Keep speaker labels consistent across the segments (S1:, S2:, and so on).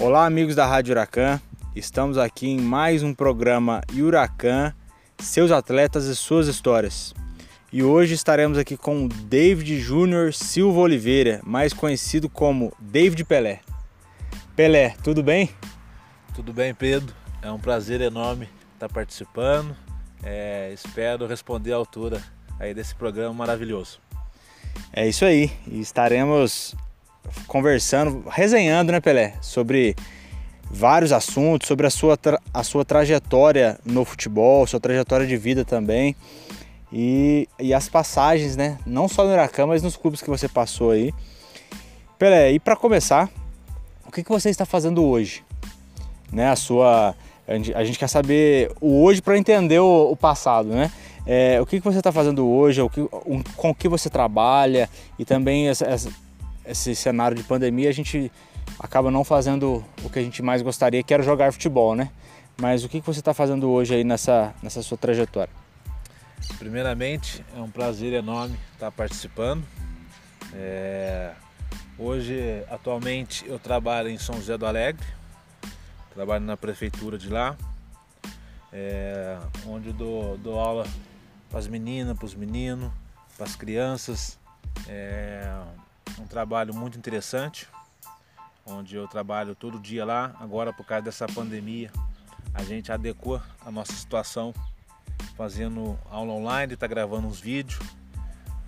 S1: Olá, amigos da Rádio Huracan. Estamos aqui em mais um programa Huracan, seus atletas e suas histórias. E hoje estaremos aqui com o David Júnior Silva Oliveira, mais conhecido como David Pelé. Pelé, tudo bem?
S2: Tudo bem, Pedro. É um prazer enorme estar participando. É, espero responder à altura aí desse programa maravilhoso.
S1: É isso aí. E estaremos conversando, resenhando, né, Pelé, sobre vários assuntos, sobre a sua, a sua trajetória no futebol, sua trajetória de vida também. E, e as passagens, né? Não só no Huracan, mas nos clubes que você passou aí. Pelé, e para começar, o que, que você está fazendo hoje? Né, a sua. A gente, quer saber o hoje para entender o, o, passado, né? É, o que, que você está fazendo hoje, o que, um, com o que você trabalha e também essa, essa esse cenário de pandemia, a gente acaba não fazendo o que a gente mais gostaria, que era jogar futebol, né? Mas o que você está fazendo hoje aí nessa, nessa sua trajetória?
S2: Primeiramente, é um prazer enorme estar participando. É... Hoje, atualmente, eu trabalho em São José do Alegre, trabalho na prefeitura de lá, é... onde dou, dou aula para as meninas, para os meninos, para as crianças. É um trabalho muito interessante, onde eu trabalho todo dia lá. Agora, por causa dessa pandemia, a gente adequou a nossa situação fazendo aula online, está gravando uns vídeos,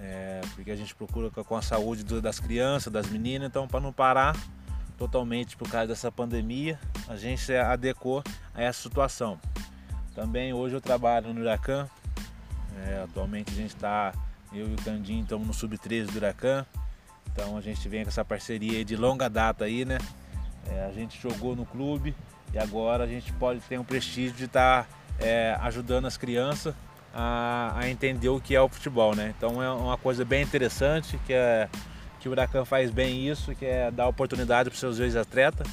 S2: é, porque a gente procura com a saúde das crianças, das meninas, então para não parar totalmente por causa dessa pandemia, a gente se adequou a essa situação. Também hoje eu trabalho no Huracan, é, atualmente a gente está, eu e o Candinho estamos no Sub-13 do Huracan, então a gente vem com essa parceria de longa data aí, né? É, a gente jogou no clube e agora a gente pode ter um prestígio de estar tá, é, ajudando as crianças a, a, entender o que é o futebol, né? Então é uma coisa bem interessante que, é, que o Huracan faz bem isso, que é dar oportunidade para os seus ex-atletas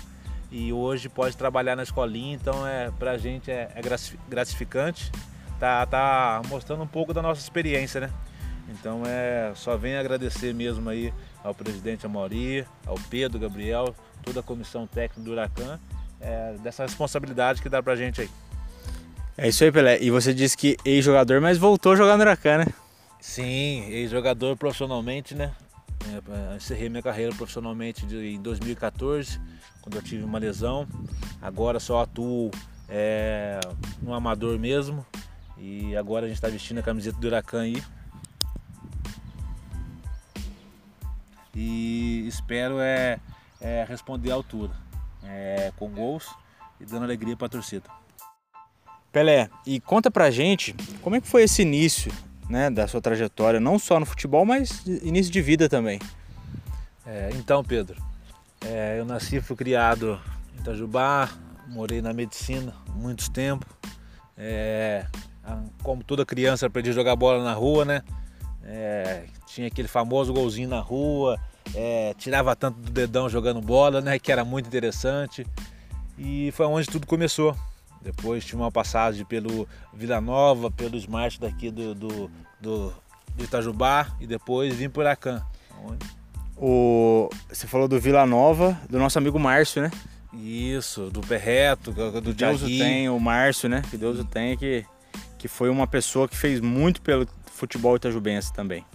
S2: e hoje pode trabalhar na escolinha, então é, para a gente é, é gratificante tá, tá mostrando um pouco da nossa experiência, né? Então é só vem agradecer mesmo aí ao presidente Amaury, ao Pedro, Gabriel, toda a comissão técnica do Huracan, é, dessa responsabilidade que dá pra gente aí.
S1: É isso aí, Pelé. E você disse que ex-jogador, mas voltou a jogar no Huracan, né?
S2: Sim, ex-jogador profissionalmente, né? É, encerrei minha carreira profissionalmente de, em 2014, quando eu tive uma lesão. Agora só atuo é, no amador mesmo. E agora a gente está vestindo a camiseta do Huracan aí. E espero é, é responder à altura, é, com gols e dando alegria para a torcida.
S1: Pelé, e conta pra gente como é que foi esse início né, da sua trajetória, não só no futebol, mas início de vida também.
S2: É, então, Pedro, é, eu nasci e fui criado em Itajubá, morei na medicina muitos tempo. É, como toda criança, aprendi a jogar bola na rua, né? É, tinha aquele famoso golzinho na rua, é, tirava tanto do dedão jogando bola, né? Que era muito interessante. E foi onde tudo começou. Depois tinha uma passagem pelo Vila Nova, pelo Smart daqui do, do, do, do Itajubá e depois vim por Acan.
S1: O, você falou do Vila Nova, do nosso amigo Márcio, né?
S2: Isso, do Berreto, do
S1: que Deus o tem, o Márcio, né? Que Deus o tem, que, que foi uma pessoa que fez muito pelo futebol itajubense também.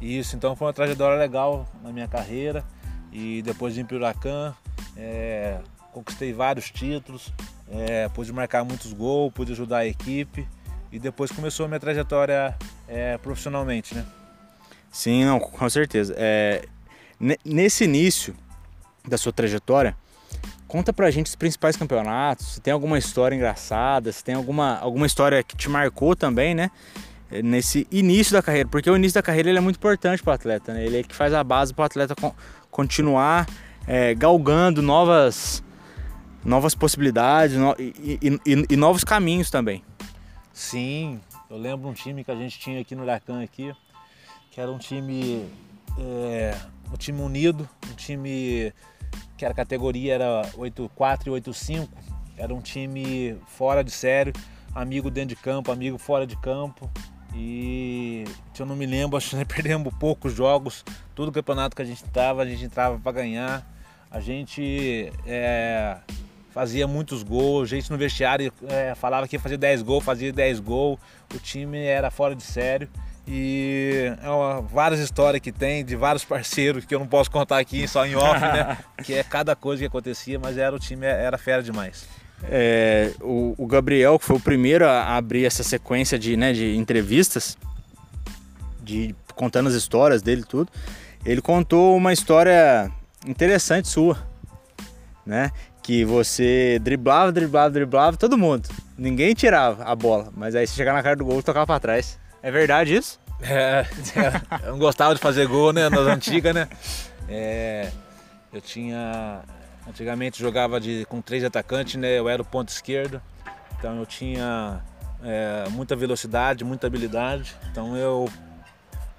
S2: Isso, então foi uma trajetória legal na minha carreira e depois vim para o Huracan, é, conquistei vários títulos, é, pude marcar muitos gols, pude ajudar a equipe e depois começou a minha trajetória é, profissionalmente, né?
S1: Sim, não, com certeza. É, nesse início da sua trajetória, conta pra gente os principais campeonatos, se tem alguma história engraçada, se tem alguma, alguma história que te marcou também, né? nesse início da carreira, porque o início da carreira ele é muito importante para o atleta, né? ele é que faz a base para o atleta continuar é, galgando novas, novas possibilidades no, e, e, e, novos caminhos também.
S2: Sim, eu lembro um time que a gente tinha aqui no Huracan aqui, que era um time é, um time unido, um time que a categoria era 8-4 e 8-5, era um time fora de sério, amigo dentro de campo, amigo fora de campo, e se eu não me lembro, acho que perdemos poucos jogos. Todo campeonato que a gente estava, a gente entrava para ganhar. a gente é, fazia muitos gols, a gente no vestiário é, falava que ia fazer 10 gols, fazia 10 gols, o time era fora de sério. E é uma, várias histórias que tem de vários parceiros que eu não posso contar aqui só em off, né? que é cada coisa que acontecia, mas era o time era fera demais.
S1: É, o, o, Gabriel, que foi o primeiro a abrir essa sequência de, né, de entrevistas, de contando as histórias dele tudo, ele contou uma história interessante sua, né? Que você driblava, driblava, driblava todo mundo. Ninguém tirava a bola, mas aí você chegava na cara do gol e tocava para trás. É verdade isso?
S2: É, eu não gostava de fazer gol, né? Nas antigas, né? É, eu tinha. Antigamente jogava de, com três atacantes, né? Eu era o ponto esquerdo, então eu tinha é, muita velocidade, muita habilidade. Então eu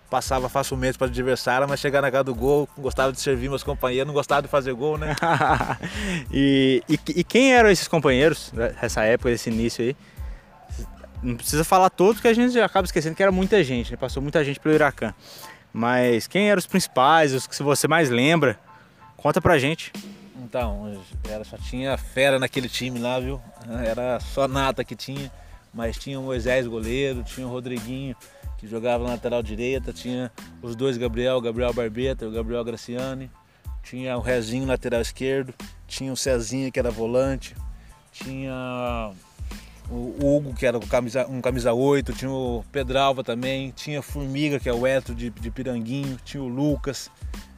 S2: passava facilmente para o adversário, mas chegar na casa do gol, gostava de servir meus companheiros, não gostava de fazer gol, né?
S1: e, e, e, quem eram esses companheiros nessa época, desse início aí? Não precisa falar todos, que a gente acaba esquecendo que era muita gente, né? Passou muita gente pelo Iracan. Mas quem eram os principais, os que você mais lembra? Conta pra gente.
S2: Então, era, só tinha fera naquele time lá, viu? Era só nata que tinha. Mas tinha o Moisés goleiro, tinha o Rodriguinho, que jogava na lateral direita, tinha os dois Gabriel, o Gabriel Barbeta o Gabriel Graciani, tinha o Rezinho lateral esquerdo, tinha o Cezinha que era volante, tinha o Hugo que era um camisa, um camisa 8, tinha o Pedralva também, tinha Formiga que é o Etro de, de Piranguinho, tinha o Lucas,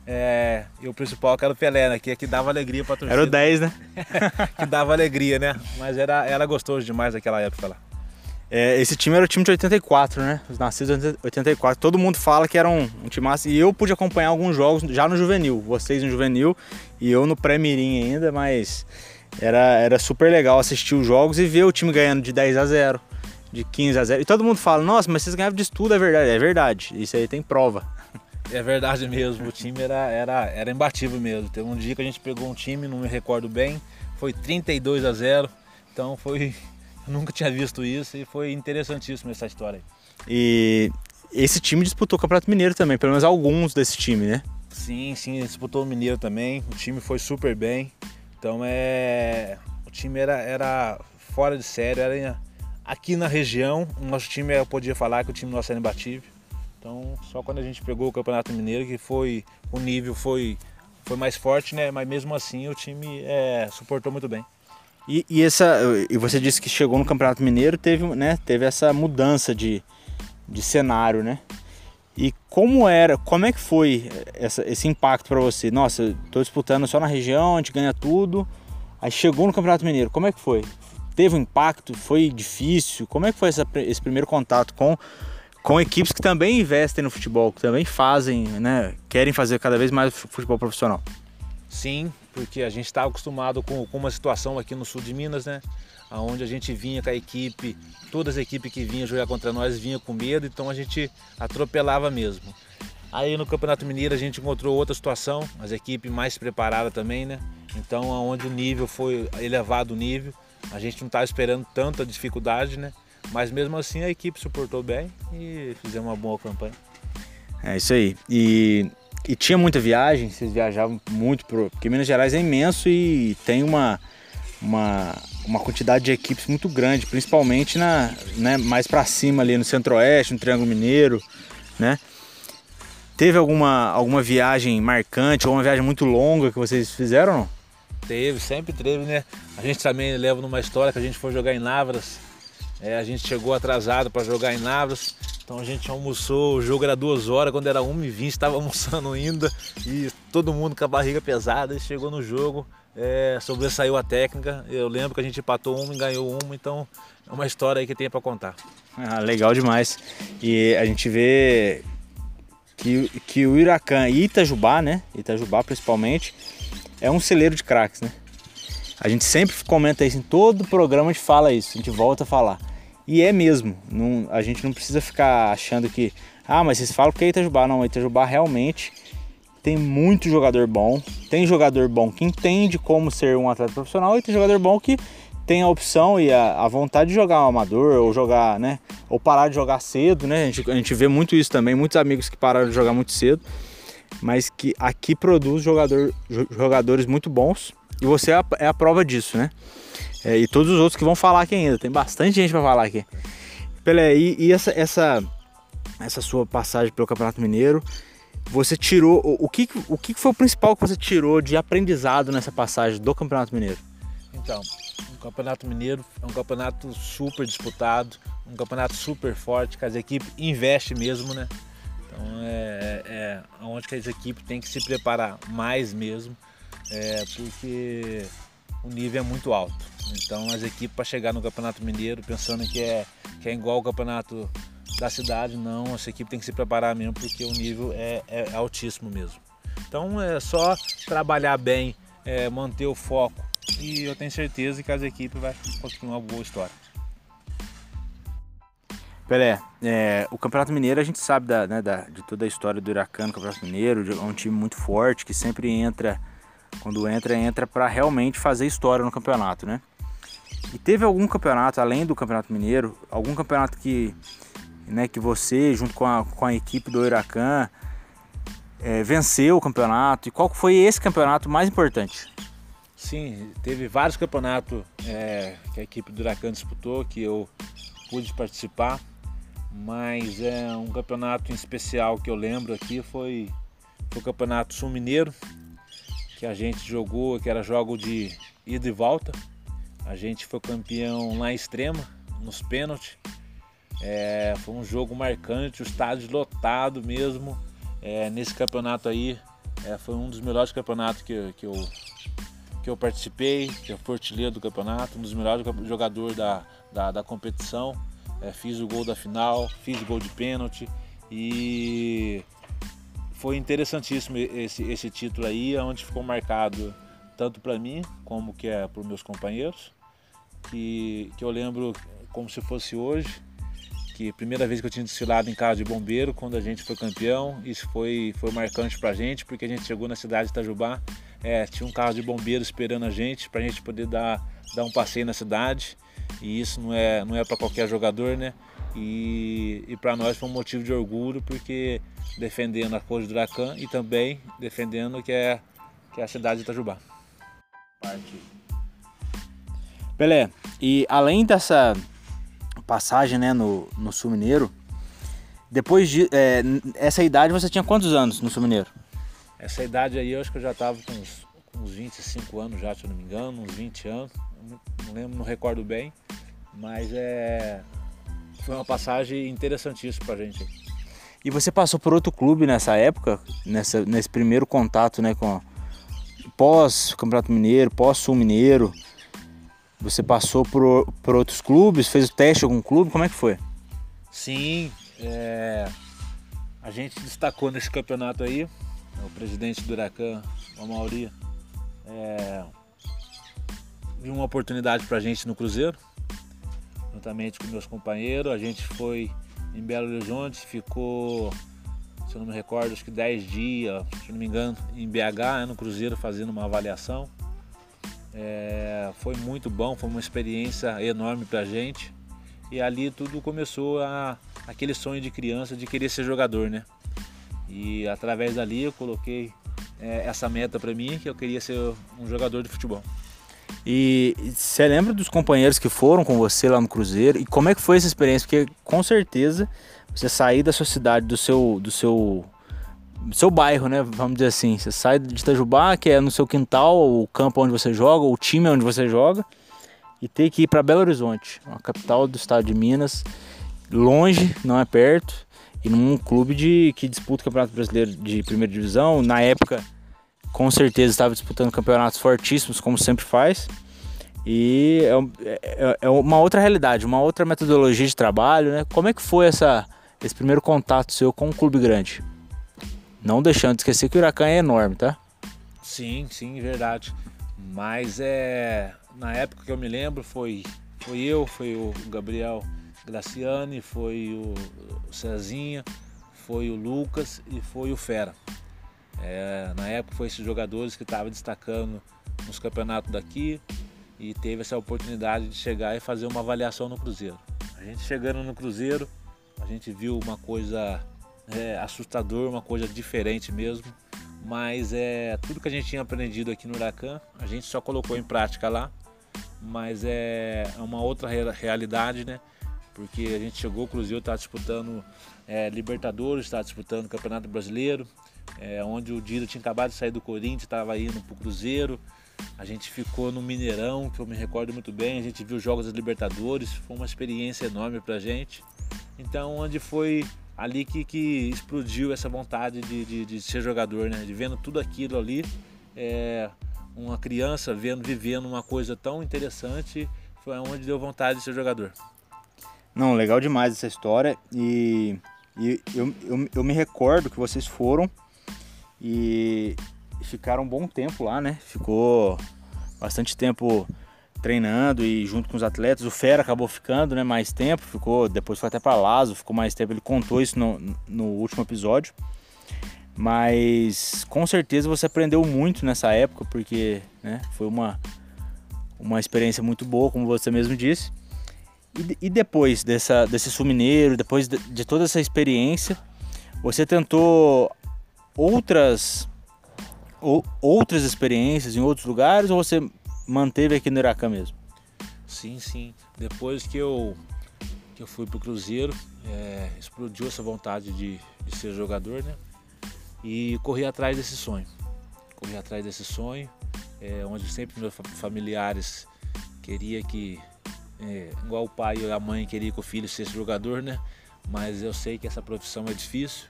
S2: é, e o principal que era o Pelé, né? Que, que dava alegria pra torcida.
S1: Era o 10, né?
S2: que dava alegria, né? Mas era, era gostoso demais naquela época lá.
S1: É, esse time era o time de 84, né? Os nascidos de 84. Todo mundo fala que era um, um time massa. E eu pude acompanhar alguns jogos já no juvenil. Vocês no juvenil e eu no pré-mirim ainda, mas era, era super legal assistir os jogos e ver o time ganhando de 10 a 0, de 15 a 0. E todo mundo fala: "Nossa, mas vocês ganhavam de tudo, é verdade". É verdade. Isso aí tem prova.
S2: É verdade mesmo, o time era, era, era imbatível mesmo. Teve um dia que a gente pegou um time, não me recordo bem, foi 32 a 0. Então foi eu nunca tinha visto isso e foi interessantíssimo essa história.
S1: E esse time disputou o Campeonato Mineiro também, pelo menos alguns desse time, né?
S2: Sim, sim, disputou o Mineiro também. O time foi super bem. Então é. O time era, era fora de série, era aqui na região. O nosso time eu podia falar que o time nosso era imbatível. Então só quando a gente pegou o Campeonato Mineiro que foi. O nível foi, foi mais forte, né? Mas mesmo assim o time é, suportou muito bem.
S1: E, e, essa, e você disse que chegou no Campeonato Mineiro, teve, né, teve essa mudança de, de cenário, né? E como era, como é que foi essa, esse impacto para você? Nossa, estou disputando só na região, a gente ganha tudo. Aí chegou no Campeonato Mineiro, como é que foi? Teve um impacto? Foi difícil? Como é que foi essa, esse primeiro contato com, com equipes que também investem no futebol, que também fazem, né, querem fazer cada vez mais futebol profissional?
S2: Sim, porque a gente estava acostumado com, com, uma situação aqui no sul de Minas, né? Onde a gente vinha com a equipe, todas as equipes que vinham jogar contra nós vinham com medo, então a gente atropelava mesmo. Aí no Campeonato Mineiro a gente encontrou outra situação, as equipes mais preparadas também, né? Então onde o nível foi elevado o nível, a gente não estava esperando tanta dificuldade, né? Mas mesmo assim a equipe suportou bem e fizemos uma boa campanha.
S1: É isso aí. E e tinha muita viagem, vocês viajavam muito, pro, porque Minas Gerais é imenso e tem uma, uma, uma quantidade de equipes muito grande, principalmente na, né, mais para cima ali no Centro-Oeste, no Triângulo Mineiro, né? Teve alguma, alguma viagem marcante ou uma viagem muito longa que vocês fizeram?
S2: Teve, sempre teve, né? A gente também leva numa história que a gente foi jogar em Lavras. É, a gente chegou atrasado para jogar em Lavras. Então a gente almoçou, o jogo era duas horas, quando era 1h20 estava almoçando ainda e todo mundo com a barriga pesada e chegou no jogo, é, sobressaiu a técnica. Eu lembro que a gente empatou uma e ganhou uma, então é uma história aí que tem para contar.
S1: Ah, legal demais. E a gente vê que, que o Iracan e Itajubá, né? Itajubá principalmente, é um celeiro de craques, né? A gente sempre comenta isso em todo programa, a gente fala isso, a gente volta a falar e é mesmo. Não, a gente não precisa ficar achando que. Ah, mas vocês falam que é Itajubá. Não, Itajubá realmente tem muito jogador bom. Tem jogador bom que entende como ser um atleta profissional e tem jogador bom que tem a opção e a, a vontade de jogar um amador ou jogar, né? Ou parar de jogar cedo, né? A gente, a gente vê muito isso também. Muitos amigos que pararam de jogar muito cedo. mas que aqui produz jogador, jogadores muito bons. E você é a, é a prova disso, né? É, e todos os outros que vão falar aqui ainda. Tem bastante gente para falar aqui. Pelé, e, e, essa, essa, essa sua passagem pelo Campeonato Mineiro, você tirou. O, o, que, o que foi o principal que você tirou de aprendizado nessa passagem do Campeonato Mineiro?
S2: Então, o Campeonato Mineiro é um campeonato super disputado, um campeonato super forte, que as equipes investem mesmo, né? Então é, é, é onde que as equipes têm que se preparar mais mesmo, é, porque o nível é muito alto. Então as equipes para chegar no Campeonato Mineiro pensando que é, que é igual ao campeonato da cidade, não, essa equipe tem que se preparar mesmo porque o nível é, é altíssimo mesmo. Então é só trabalhar bem, é, manter o foco e eu tenho certeza que as equipes vai conseguir uma boa história.
S1: Pelé, é, o Campeonato Mineiro a gente sabe da, né, da, de toda a história do Huracan no Campeonato Mineiro, é um time muito forte que sempre entra, quando entra, entra para realmente fazer história no campeonato, né? E teve algum campeonato, além do Campeonato Mineiro, algum campeonato que, né, que você, junto com a, com a equipe do Huracan, é, venceu o campeonato? E qual foi esse campeonato mais importante?
S2: Sim, teve vários campeonatos é, que a equipe do Huracan disputou, que eu pude participar mas é um campeonato em especial que eu lembro aqui foi, foi o Campeonato Sul Mineiro, que a gente jogou, que era jogo de ida e volta. A gente foi campeão lá em Extrema, nos pênaltis. É, foi um jogo marcante, o estádio lotado mesmo. É, nesse campeonato aí, é, foi um dos melhores campeonatos que, que, eu, que eu participei, que eu fui do campeonato, um dos melhores jogadores da, da, da competição é, fiz o gol da final, fiz o gol de pênalti e foi interessantíssimo esse, esse título aí, onde ficou marcado tanto para mim como que é para os meus companheiros, que, que eu lembro como se fosse hoje, que primeira vez que eu tinha desfilado em casa de bombeiro, quando a gente foi campeão, isso foi, foi marcante para a gente, porque a gente chegou na cidade de Itajubá, é, tinha um carro de bombeiro esperando a gente, para a gente poder dar, dar um passeio na cidade, e isso não é, não é para qualquer jogador, né? E, e para nós foi um motivo de orgulho, porque defendendo a cor do Dracan e também defendendo que é, que é a cidade de Itajubá.
S1: Parte. Pelé, e além dessa passagem né, no, no Sul Mineiro, depois de. É, essa idade você tinha quantos anos no Sul Mineiro?
S2: Essa idade aí eu acho que eu já estava com uns, uns 25 anos já, se eu não me engano, uns 20 anos não lembro, não recordo bem, mas é foi uma passagem interessantíssima para a gente.
S1: E você passou por outro clube nessa época, nessa, nesse primeiro contato, né, com pós Campeonato Mineiro, pós Sul Mineiro. Você passou por, por outros clubes, fez o teste em algum clube, como é que foi?
S2: Sim, é, a gente destacou nesse campeonato aí, o presidente do Huracan, o Mauri, é, viu uma oportunidade para a gente no Cruzeiro, juntamente com meus companheiros. A gente foi em Belo Horizonte, ficou, se eu não me recordo, acho que 10 dias, se não me engano, em BH, né, no Cruzeiro, fazendo uma avaliação. É, foi muito bom, foi uma experiência enorme para a gente. E ali tudo começou a aquele sonho de criança de querer ser jogador, né? E através dali eu coloquei é, essa meta para mim que eu queria ser um jogador de futebol.
S1: E você lembra dos companheiros que foram com você lá no Cruzeiro? E como é que foi essa experiência? Porque com certeza você sair da sua cidade, do seu, do seu, do seu bairro, né? Vamos dizer assim. Você sai de Itajubá, que é no seu quintal, o campo onde você joga, o time onde você joga, e ter que ir para Belo Horizonte, a capital do estado de Minas, longe, não é perto, e num clube de, que disputa o Campeonato Brasileiro de primeira divisão. Na época com certeza estava disputando campeonatos fortíssimos, como sempre faz. E é, é, é, uma outra realidade, uma outra metodologia de trabalho, né? Como é que foi essa, esse primeiro contato seu com um clube grande? Não deixando de esquecer que o Huracan é enorme, tá?
S2: Sim, sim, verdade. Mas é na época que eu me lembro foi, foi eu, foi o Gabriel Graciani, foi o Cezinha, foi o Lucas e foi o Fera. É, na época foi esses jogadores que estavam destacando nos campeonatos daqui e teve essa oportunidade de chegar e fazer uma avaliação no Cruzeiro. A gente chegando no Cruzeiro, a gente viu uma coisa é, assustador, uma coisa diferente mesmo. Mas é tudo que a gente tinha aprendido aqui no Huracan, a gente só colocou em prática lá. Mas é uma outra realidade, né? Porque a gente chegou, o Cruzeiro está disputando é, Libertadores, está disputando Campeonato Brasileiro, é, onde o Dida tinha acabado de sair do Corinthians, estava indo para o Cruzeiro. A gente ficou no Mineirão, que eu me recordo muito bem, a gente viu jogos das Libertadores, foi uma experiência enorme para gente. Então, onde foi ali que, que explodiu essa vontade de, de, de, ser jogador, né? De vendo tudo aquilo ali, é, uma criança vendo, vivendo uma coisa tão interessante, foi onde deu vontade de ser jogador.
S1: Não, legal demais essa história e, e eu, eu, eu me recordo que vocês foram e ficaram um bom tempo lá, né? Ficou bastante tempo treinando e junto com os atletas. O Fera acabou ficando né, mais tempo, ficou depois foi até para Lazo, ficou mais tempo. Ele contou isso no, no último episódio. Mas com certeza você aprendeu muito nessa época, porque né, foi uma, uma experiência muito boa, como você mesmo disse. E, e depois dessa, desse sul mineiro, depois de, de toda essa experiência, você tentou outras ou, outras experiências em outros lugares ou você manteve aqui no Iracan mesmo?
S2: Sim, sim. Depois que eu, que eu fui pro Cruzeiro, é, explodiu essa vontade de, de ser jogador, né? E corri atrás desse sonho. Corri atrás desse sonho, é, onde sempre meus familiares queria que, é, igual o pai e a mãe queria que o filho fosse jogador, né? Mas eu sei que essa profissão é difícil,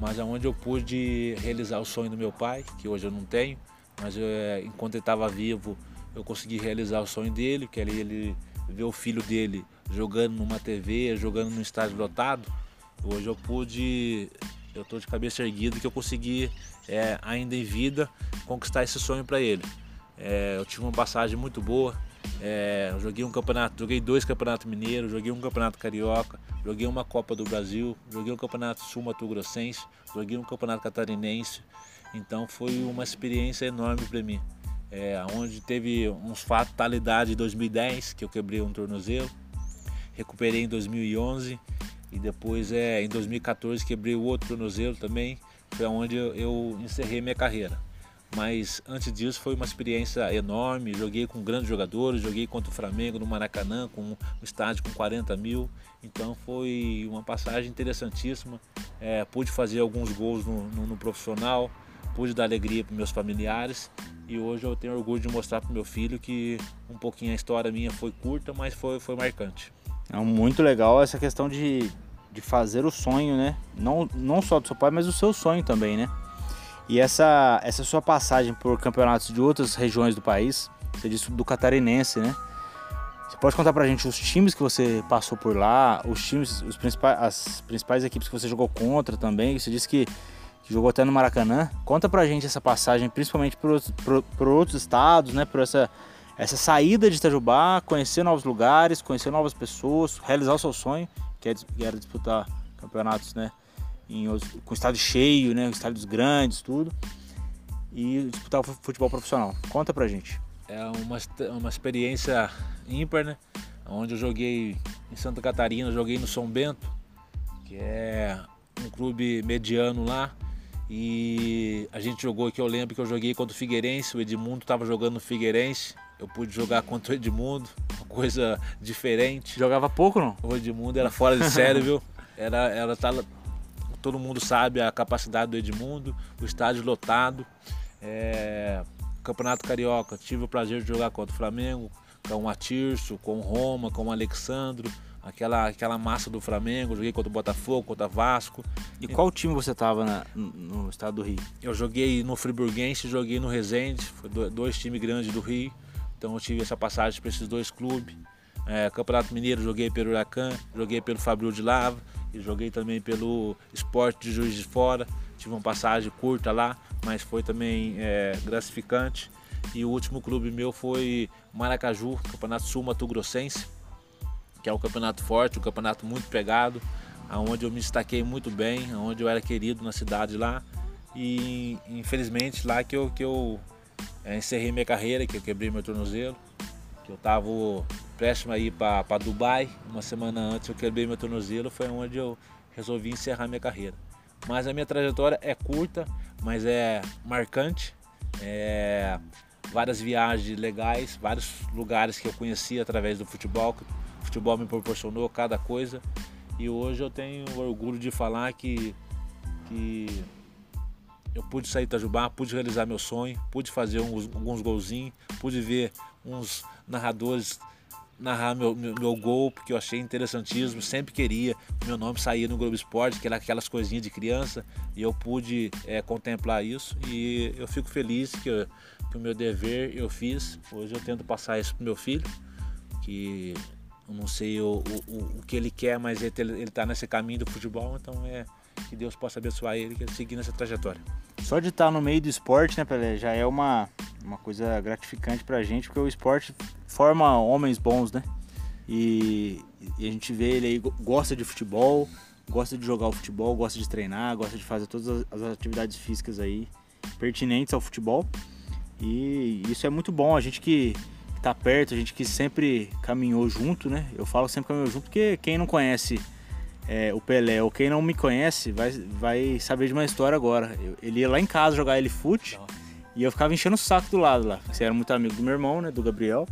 S2: mas aonde eu pude realizar o sonho do meu pai, que hoje eu não tenho, mas eu, é, enquanto ele estava vivo, eu consegui realizar o sonho dele, que ele, ele ver o filho dele jogando numa TV, jogando num estádio lotado. Hoje eu pude, eu estou de cabeça erguida que eu consegui, é, ainda em vida, conquistar esse sonho para ele. É, eu tive uma passagem muito boa. É, joguei um campeonato, joguei dois campeonatos mineiros, joguei um campeonato carioca, joguei uma Copa do Brasil, joguei um campeonato sul mato grossense, joguei um campeonato catarinense. Então foi uma experiência enorme para mim é, onde teve uns fatalidades em 2010, que eu quebrei um tornozelo, recuperei em 2011 e depois é, em 2014 quebrei o outro tornozelo também, foi onde eu, eu encerrei minha carreira. Mas antes disso foi uma experiência enorme, joguei com grandes jogadores, joguei contra o Flamengo no Maracanã, com um estádio com 40 mil, então foi uma passagem interessantíssima. É, pude fazer alguns gols no, no, no profissional, pude dar alegria para meus familiares e hoje eu tenho orgulho de mostrar para meu filho que um pouquinho a história minha foi curta, mas foi, foi marcante.
S1: É muito legal essa questão de, de fazer o sonho, né? Não, não só do seu pai, mas o seu sonho também, né? E essa, essa sua passagem por campeonatos de outras regiões do país, você disse do catarinense, né? Você pode contar pra gente os times que você passou por lá, os times, os principais, as principais equipes que você jogou contra também. Você disse que que jogou até no Maracanã. Conta pra gente essa passagem, principalmente por, outros estados, né? Por essa, essa saída de Itajubá, conhecer novos lugares, conhecer novas pessoas, realizar o seu sonho, que é era disputar campeonatos, né? Em, com estádio cheio, né? Estádios grandes, tudo. E disputar o futebol profissional. Conta pra gente.
S2: É uma, uma experiência ímpar, né? Onde eu joguei em Santa Catarina, joguei no São Bento, que é um clube mediano lá, e a gente jogou aqui, eu lembro que eu joguei contra o Figueirense, o Edmundo estava jogando no Figueirense. Eu pude jogar contra o Edmundo, uma coisa diferente.
S1: Jogava pouco, não?
S2: O Edmundo era fora de série, viu? Era, era todo mundo sabe a capacidade do Edmundo, o estádio lotado. É, Campeonato Carioca, tive o prazer de jogar contra o Flamengo, com o Atirso, com o Roma, com o Alexandro aquela, aquela massa do Flamengo, joguei contra o Botafogo, contra o Vasco.
S1: E qual time você estava no estado do Rio?
S2: Eu joguei no Friburguense, joguei no Resende, foi dois times grandes do Rio, então eu tive essa passagem para esses dois clubes. É, Campeonato Mineiro joguei pelo Huracan, joguei pelo Fabril de Lava e joguei também pelo Esporte de Juiz de Fora. Tive uma passagem curta lá, mas foi também é, gratificante. E o último clube meu foi Maracaju, Campeonato Sul Mato Grossense que é um campeonato forte, um campeonato muito pegado, aonde eu me destaquei muito bem, onde eu era querido na cidade lá. E infelizmente lá que eu, que eu é, encerrei minha carreira, que eu quebrei meu tornozelo, que eu estava prestes a ir para Dubai, uma semana antes eu quebrei meu tornozelo, foi onde eu resolvi encerrar minha carreira. mas a minha trajetória é curta, mas é marcante. É, várias viagens legais, vários lugares que eu conheci através do futebol. O futebol me proporcionou cada coisa. E hoje eu tenho orgulho de falar que, que eu pude sair de Itajubá, pude realizar meu sonho, pude fazer uns, alguns golzinhos, pude ver uns narradores narrar meu, meu, meu, gol, porque eu achei interessantíssimo, sempre queria meu nome sair no Globo Esporte, que era aquelas coisinhas de criança, e eu pude é, contemplar isso, e eu fico feliz que, eu, que o meu dever eu fiz, hoje eu tento passar isso pro meu filho, que eu não sei o, o, o que ele quer, mas ele, ele tá nesse caminho do futebol, então é que Deus possa abençoar ele, que ele seguir nessa trajetória.
S1: Só de estar no meio do esporte, né, Pelé, já é uma, uma coisa gratificante pra gente, porque o esporte forma homens bons, né? E, e, a gente vê ele aí, gosta de futebol, gosta de jogar o futebol, gosta de treinar, gosta de fazer todas as, as atividades físicas aí pertinentes ao futebol. E isso é muito bom, a gente que tá perto, a gente que sempre caminhou junto, né? Eu falo sempre caminhou junto porque quem não conhece é, o Pelé, ou quem não me conhece, vai, vai saber de uma história agora. Eu, ele ia lá em casa jogar ele fute e eu ficava enchendo o saco do lado lá. Você era muito amigo do meu irmão, né? Do Gabriel.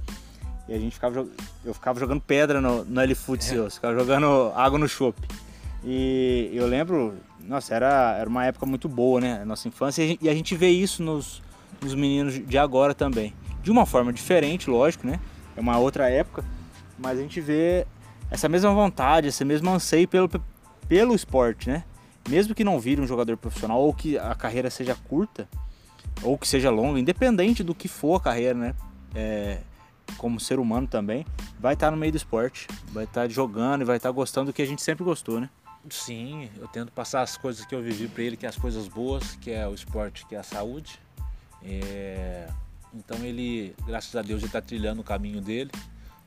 S1: E a gente ficava, eu ficava jogando pedra no, no L-Foot é. seu, ficava jogando água no chope. E eu lembro, nossa, era, era uma época muito boa, né? Nossa infância. E a gente, e a gente vê isso nos, nos meninos de agora também. De uma forma diferente, lógico, né? É uma outra época. Mas a gente vê essa mesma vontade, esse mesmo anseio pelo, pelo esporte, né? Mesmo que não vire um jogador profissional ou que a carreira seja curta ou que seja longa, independente do que for a carreira, né? É, como ser humano também, vai estar no meio do esporte, vai estar jogando e vai estar gostando do que a gente sempre gostou, né?
S2: Sim, eu tento passar as coisas que eu vivi para ele, que é as coisas boas, que é o esporte, que é a saúde. É... Então ele, graças a Deus, ele está trilhando o caminho dele,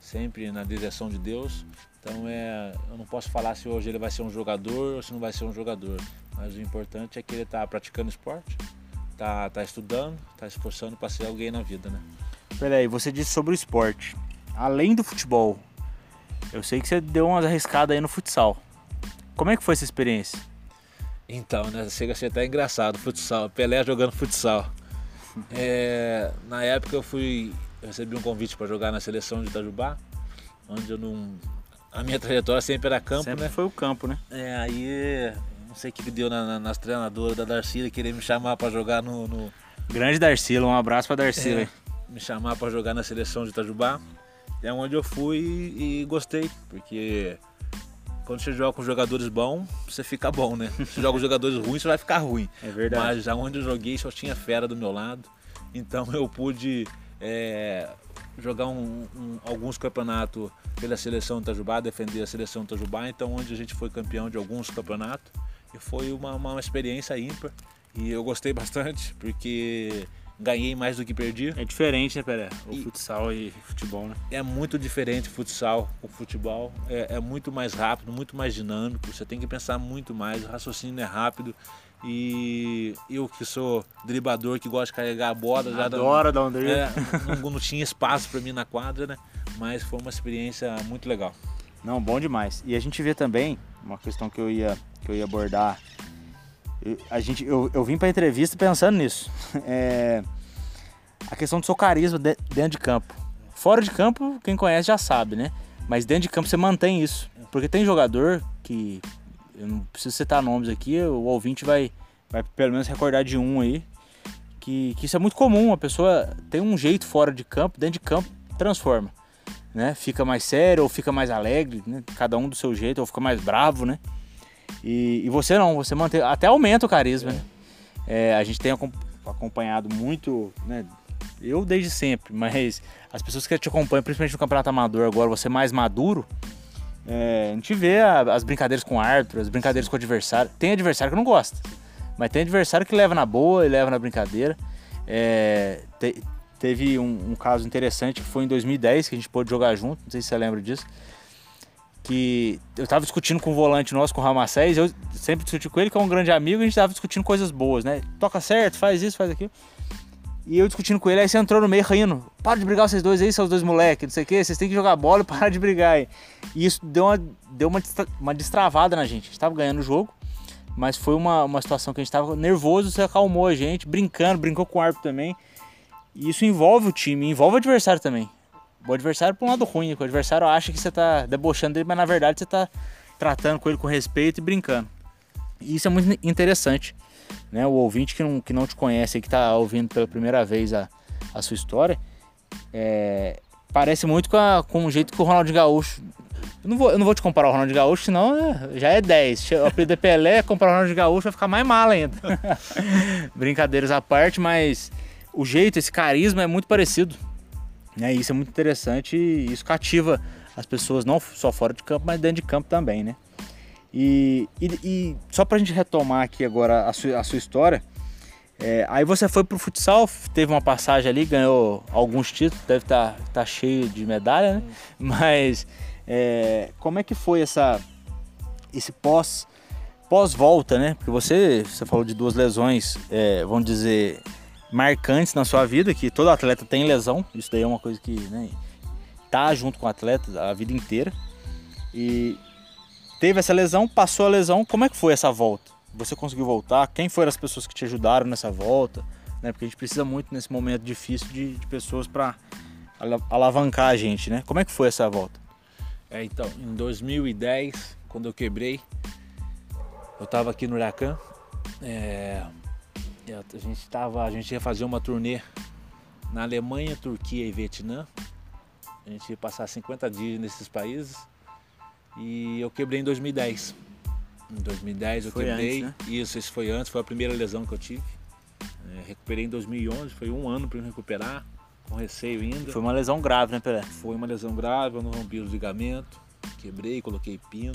S2: sempre na direção de Deus. Então é, eu não posso falar se hoje ele vai ser um jogador ou se não vai ser um jogador, mas o importante é que ele está praticando esporte, está tá estudando, está esforçando para ser alguém na vida, né?
S1: Peraí, você disse sobre o esporte. Além do futebol, eu sei que você deu umas arriscadas aí no futsal. Como é que foi essa experiência?
S2: Então, né? Chega a ser até engraçado, futsal. Pelé jogando futsal. É, na época eu fui. Eu recebi um convite para jogar na seleção de Itajubá, onde eu não a minha trajetória sempre era campo,
S1: sempre
S2: né?
S1: foi o campo, né?
S2: É, aí não sei o que deu na, na, nas treinadoras da Darcília, querer me chamar para jogar no, no...
S1: Grande Darcília, um abraço para Darcília. É,
S2: me chamar para jogar na seleção de Itajubá. É onde eu fui e, e gostei, porque quando você joga com jogadores bons, você fica bom, né? Se joga com jogadores ruins, você vai ficar ruim.
S1: É verdade.
S2: Mas aonde eu joguei só tinha fera do meu lado. Então eu pude é, jogar um, um, alguns campeonatos pela seleção Itajubá, defender a seleção Itajubá, então onde a gente foi campeão de alguns campeonatos e foi uma, uma experiência ímpar e eu gostei bastante porque ganhei mais do que perdi.
S1: É diferente, né, Pelé? O e futsal e futebol, né?
S2: É muito diferente o futsal com o futebol. É, é, muito mais rápido, muito mais dinâmico. Você tem que pensar muito mais. O raciocínio é rápido. E eu que sou dribador, que gosta de carregar a bola, já
S1: Adora dar um drible.
S2: É, não, não tinha espaço para mim na quadra, né? Mas foi uma experiência muito legal.
S1: Não, bom demais. E a gente vê também uma questão que eu ia, que eu ia abordar. Eu, a gente, eu, eu vim para entrevista pensando nisso. É, a questão do seu carisma dentro de campo. Fora de campo, quem conhece já sabe, né? Mas dentro de campo você mantém isso. Porque tem jogador que eu não preciso citar nomes aqui, o ouvinte vai, vai pelo menos recordar de um aí, que, que isso é muito comum, a pessoa tem um jeito fora de campo, dentro de campo transforma, né? Fica mais sério ou fica mais alegre, né? Cada um do seu jeito, ou fica mais bravo, né? E, e você não, você mantém, até aumenta o carisma, é. né? É, a gente tem acompanhado muito, né? Eu desde sempre, mas as pessoas que te acompanham, principalmente no campeonato amador agora, você mais maduro, é, a gente vê a, as brincadeiras com o árbitro, as brincadeiras com o adversário. Tem adversário que não gosta, mas tem adversário que leva na boa e leva na brincadeira. É, te, teve um, um, caso interessante que foi em 2010 que a gente pôde jogar junto, não sei se você lembra disso. Que eu tava discutindo com o volante nosso, com o Ramacés, eu sempre discuti com ele, que é um grande amigo, e a gente tava discutindo coisas boas, né? Toca certo, faz isso, faz aquilo. E eu discutindo com ele, aí você entrou no meio rindo. Para de brigar vocês dois aí, seus dois moleques, não sei o que, vocês têm que jogar bola e parar de brigar aí. E isso deu uma, deu uma, uma destravada na gente. A gente tava ganhando o jogo, mas foi uma, uma situação que a gente estava nervoso, você acalmou a gente, brincando, brincou com o árbitro também. E isso envolve o time, envolve o adversário também. O adversário para um lado ruim, o adversário acha que você está debochando dele, mas na verdade você está tratando com ele com respeito e brincando. E isso é muito interessante. Né? O ouvinte que não, que não te conhece, que está ouvindo pela primeira vez a, a sua história, é, parece muito com, a, com o jeito que o Ronaldinho Gaúcho. Eu não, vou, eu não vou te comparar o Ronaldinho Gaúcho, senão é, já é 10. O é Pelé, comparar o Ronaldinho Gaúcho vai ficar mais mal ainda. Brincadeiras à parte, mas o jeito, esse carisma é muito parecido. Né? Isso é muito interessante e isso cativa as pessoas, não só fora de campo, mas dentro de campo também, né? E, e, e só pra gente retomar aqui agora a sua, a sua história, é, aí você foi pro futsal, teve uma passagem ali, ganhou alguns títulos, deve estar tá, tá cheio de medalha, né? Mas é, como é que foi essa, esse pós, pós-volta, né? Porque você, você falou de duas lesões, é, vamos dizer, marcantes na sua vida, que todo atleta tem lesão, isso daí é uma coisa que né, tá junto com o atleta a vida inteira. E teve essa lesão, passou a lesão, como é que foi essa volta? Você conseguiu voltar? Quem foram as pessoas que te ajudaram nessa volta? Né? Porque a gente precisa muito nesse momento difícil de, de pessoas para alavancar a gente, né? Como é que foi essa volta?
S2: É, então, em 2010, quando eu quebrei, eu estava aqui no Huracan, é, a gente tava, a gente ia fazer uma turnê na Alemanha, Turquia e Vietnã. A gente ia passar 50 dias nesses países. E eu quebrei em 2010. Em 2010 eu foi quebrei. Antes, né? Isso, esse foi antes, foi a primeira lesão que eu tive. É, recuperei em 2011, foi um ano para eu recuperar, com receio ainda.
S1: Foi uma lesão grave, né, Pelé?
S2: Foi uma lesão grave, eu não rompi os ligamentos, quebrei, coloquei pino,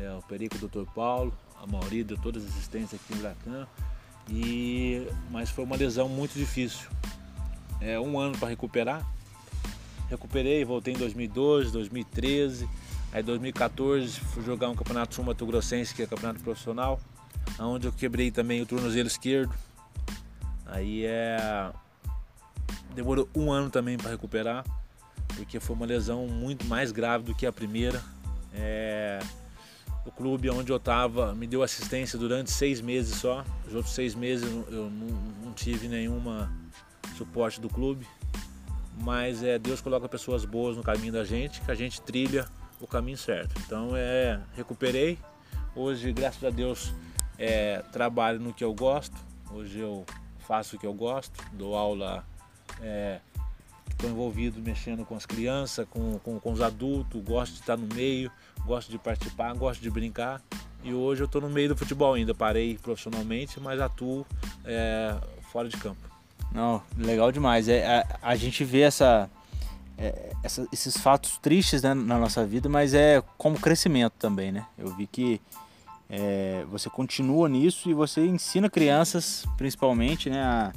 S2: é, operei com o Dr. Paulo, a Mauri deu todas as assistências aqui no Huracan. E, mas foi uma lesão muito difícil. É, um ano para recuperar. Recuperei, voltei em 2012, 2013. Aí em 2014 fui jogar um campeonato sul Mato Grossense, que é campeonato profissional, onde eu quebrei também o tornozelo esquerdo. Aí é. Demorou um ano também para recuperar, porque foi uma lesão muito mais grave do que a primeira. É o clube onde eu estava me deu assistência durante seis meses só. Os outros seis meses eu não, tive nenhuma suporte do clube. Mas é, Deus coloca pessoas boas no caminho da gente, que a gente trilha o caminho certo. Então é, recuperei. Hoje, graças a Deus, é, trabalho no que eu gosto. Hoje eu faço o que eu gosto, dou aula é, estou envolvido mexendo com as crianças, com, com, com, os adultos, gosto de estar no meio, gosto de participar, gosto de brincar. E hoje eu estou no meio do futebol ainda, parei profissionalmente, mas atuo é, fora de campo.
S1: Não, legal demais. É, a, a gente vê essa, é, essa, esses fatos tristes né, na nossa vida, mas é como crescimento também, né? Eu vi que é, você continua nisso e você ensina crianças, principalmente, né, a,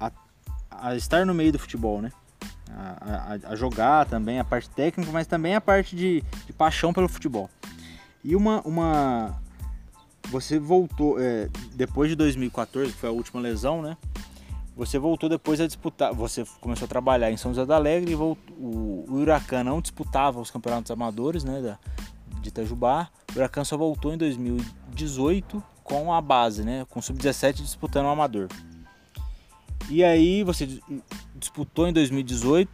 S1: a, a estar no meio do futebol, né? a, a, a, jogar também, a parte técnica, mas também a parte de, de paixão pelo futebol. E uma. uma você voltou, é, depois de 2014, que foi a última lesão, né? Você voltou depois a disputar. Você começou a trabalhar em São José do Alegre e voltou, o, o Huracan não disputava os campeonatos amadores, né? Da, de Itajubá. O Huracan só voltou em 2018 com a base, né? Com o Sub-17 disputando o amador. E aí você disputou em 2018,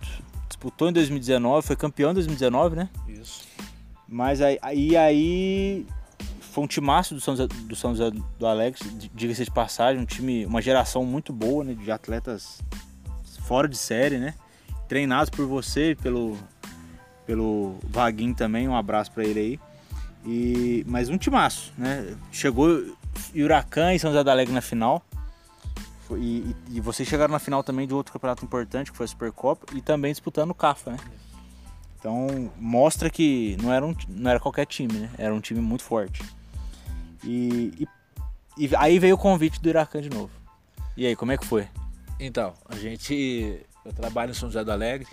S1: disputou em 2019, foi campeão em 2019, né?
S2: Isso.
S1: Mas aí, aí, aí foi um timaço do São José do, São José do Alex, diga-se de passagem, um time, uma geração muito boa, né? De atletas fora de série, né? Treinados por você, pelo, pelo Vaguinho também, um abraço para ele aí. E, mas um timaço, né? Chegou Huracan e São José do Alegre na final. Foi, e, e, vocês chegaram na final também de outro campeonato importante, que foi a Supercopa, e também disputando o CAFA, né? Então mostra que não era, um, não era qualquer time, né? Era um time muito forte. E, e, e aí veio o convite do Iracan de novo. E aí, como é que foi?
S2: Então, a gente. Eu trabalho em São José do Alegre,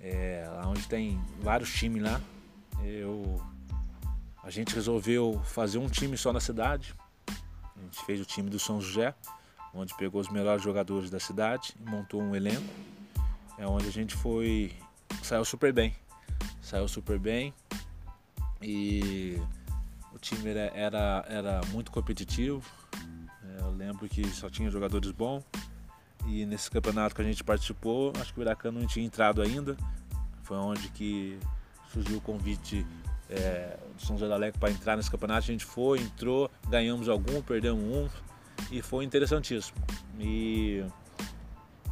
S2: é, onde tem vários times lá. Eu, a gente resolveu fazer um time só na cidade. A gente fez o time do São José onde pegou os melhores jogadores da cidade e montou um elenco. É onde a gente foi. saiu super bem. Saiu super bem. E time era, era, era muito competitivo. É, eu lembro que só tinha jogadores bons. E nesse campeonato que a gente participou, acho que o Huracan não tinha entrado ainda. Foi onde que surgiu o convite é, do São José da Alegre para entrar nesse campeonato. A gente foi, entrou, ganhamos algum, perdemos um e foi interessantíssimo. E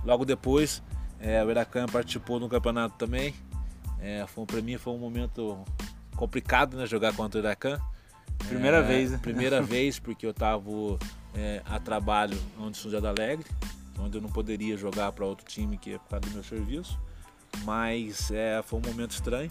S2: logo depois é, o Huracan participou do campeonato também. É, para mim foi um momento complicado né, jogar contra o Huracan.
S1: Primeira é, vez, né?
S2: Primeira vez, porque eu estava é, a trabalho onde São da Alegre, onde eu não poderia jogar para outro time que é por causa do meu serviço. Mas é, foi um momento estranho.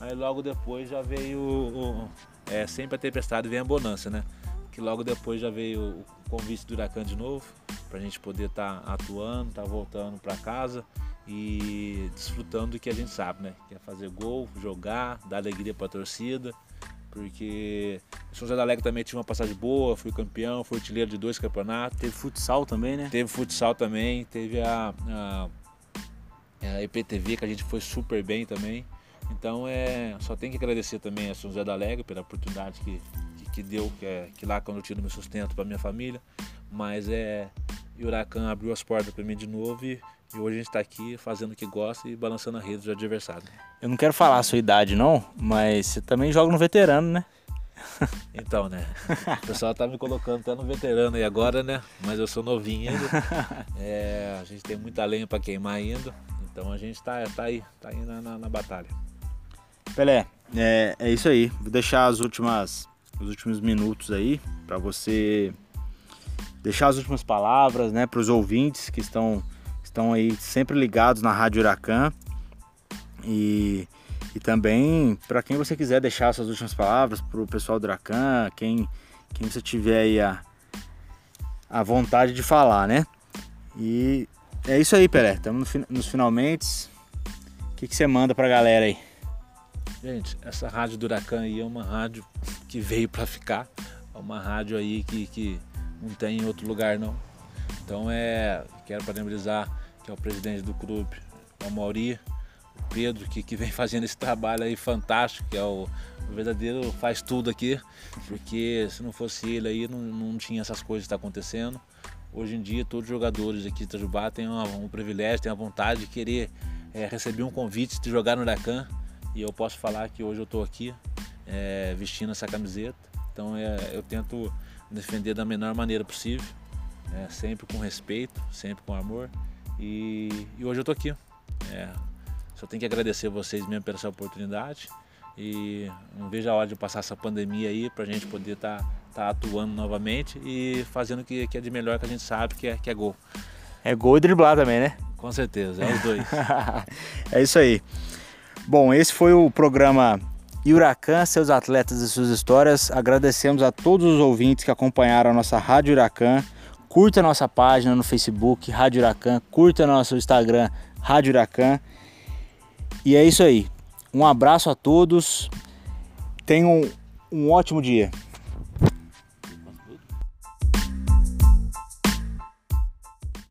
S2: Aí logo depois já veio. O, é, sempre a tempestade vem a bonança, né? Que logo depois já veio o convite do Huracan de novo, para a gente poder estar tá atuando, estar tá voltando para casa e desfrutando do que a gente sabe, né? Que é fazer gol, jogar, dar alegria para a torcida. Porque São José da Alegre também tinha uma passagem boa, fui campeão, fui artilheiro de dois campeonatos.
S1: Teve futsal também, né?
S2: Teve futsal também, teve a, a, a EPTV que a gente foi super bem também. Então é, só tem que agradecer também a São José da Alegre pela oportunidade que, que, que deu, que, é, que lá quando eu tiro meu sustento para minha família. Mas é, o Huracan abriu as portas para mim de novo e, e hoje a gente está aqui fazendo o que gosta e balançando a rede do adversário.
S1: Eu não quero falar a sua idade não, mas você também joga no veterano, né?
S2: Então, né? O pessoal tá me colocando até no veterano aí agora, né? Mas eu sou novinho ainda. É, a gente tem muita lenha para queimar ainda. Então a gente tá, tá aí, tá aí na, na, na batalha.
S1: Pelé, é, é isso aí. Vou deixar as últimas, os últimos minutos aí para você deixar as últimas palavras, né, para os ouvintes que estão estão aí sempre ligados na Rádio Huracan e, e também para quem você quiser deixar suas últimas palavras para o pessoal do Huracan, quem quem você tiver aí a, a vontade de falar, né? E é isso aí, Pelé. Estamos no, nos finalmente. O que, que você manda para a galera aí?
S2: Gente, essa rádio do Huracan aí é uma rádio que veio para ficar. É uma rádio aí que, que não tem em outro lugar não. Então é, quero parabenizar que é o presidente do clube, o Mauri, o Pedro, que, que vem fazendo esse trabalho aí fantástico, que é o, o verdadeiro faz tudo aqui, porque se não fosse ele aí não, não tinha essas coisas que tá acontecendo. Hoje em dia todos os jogadores aqui de Itajubá têm um, um privilégio, têm a vontade de querer é, receber um convite de jogar no Huracan e eu posso falar que hoje eu estou aqui é, vestindo essa camiseta. Então é, eu tento defender da menor maneira possível, sempre com respeito, sempre com amor. E, e hoje eu estou aqui. É, só tenho que agradecer vocês mesmo pela essa oportunidade. E não vejo a hora de passar essa pandemia aí para a gente poder estar tá, tá atuando novamente e fazendo o que, que é de melhor que a gente sabe, que é, que é gol.
S1: É gol e driblar também, né?
S2: Com certeza, é os dois.
S1: é isso aí. Bom, esse foi o programa Huracan, seus atletas e suas histórias. Agradecemos a todos os ouvintes que acompanharam a nossa Rádio Huracan. Curta nossa página no Facebook, Rádio Huracan. Curta nosso Instagram, Rádio Huracan. E é isso aí. Um abraço a todos. Tenham um ótimo dia.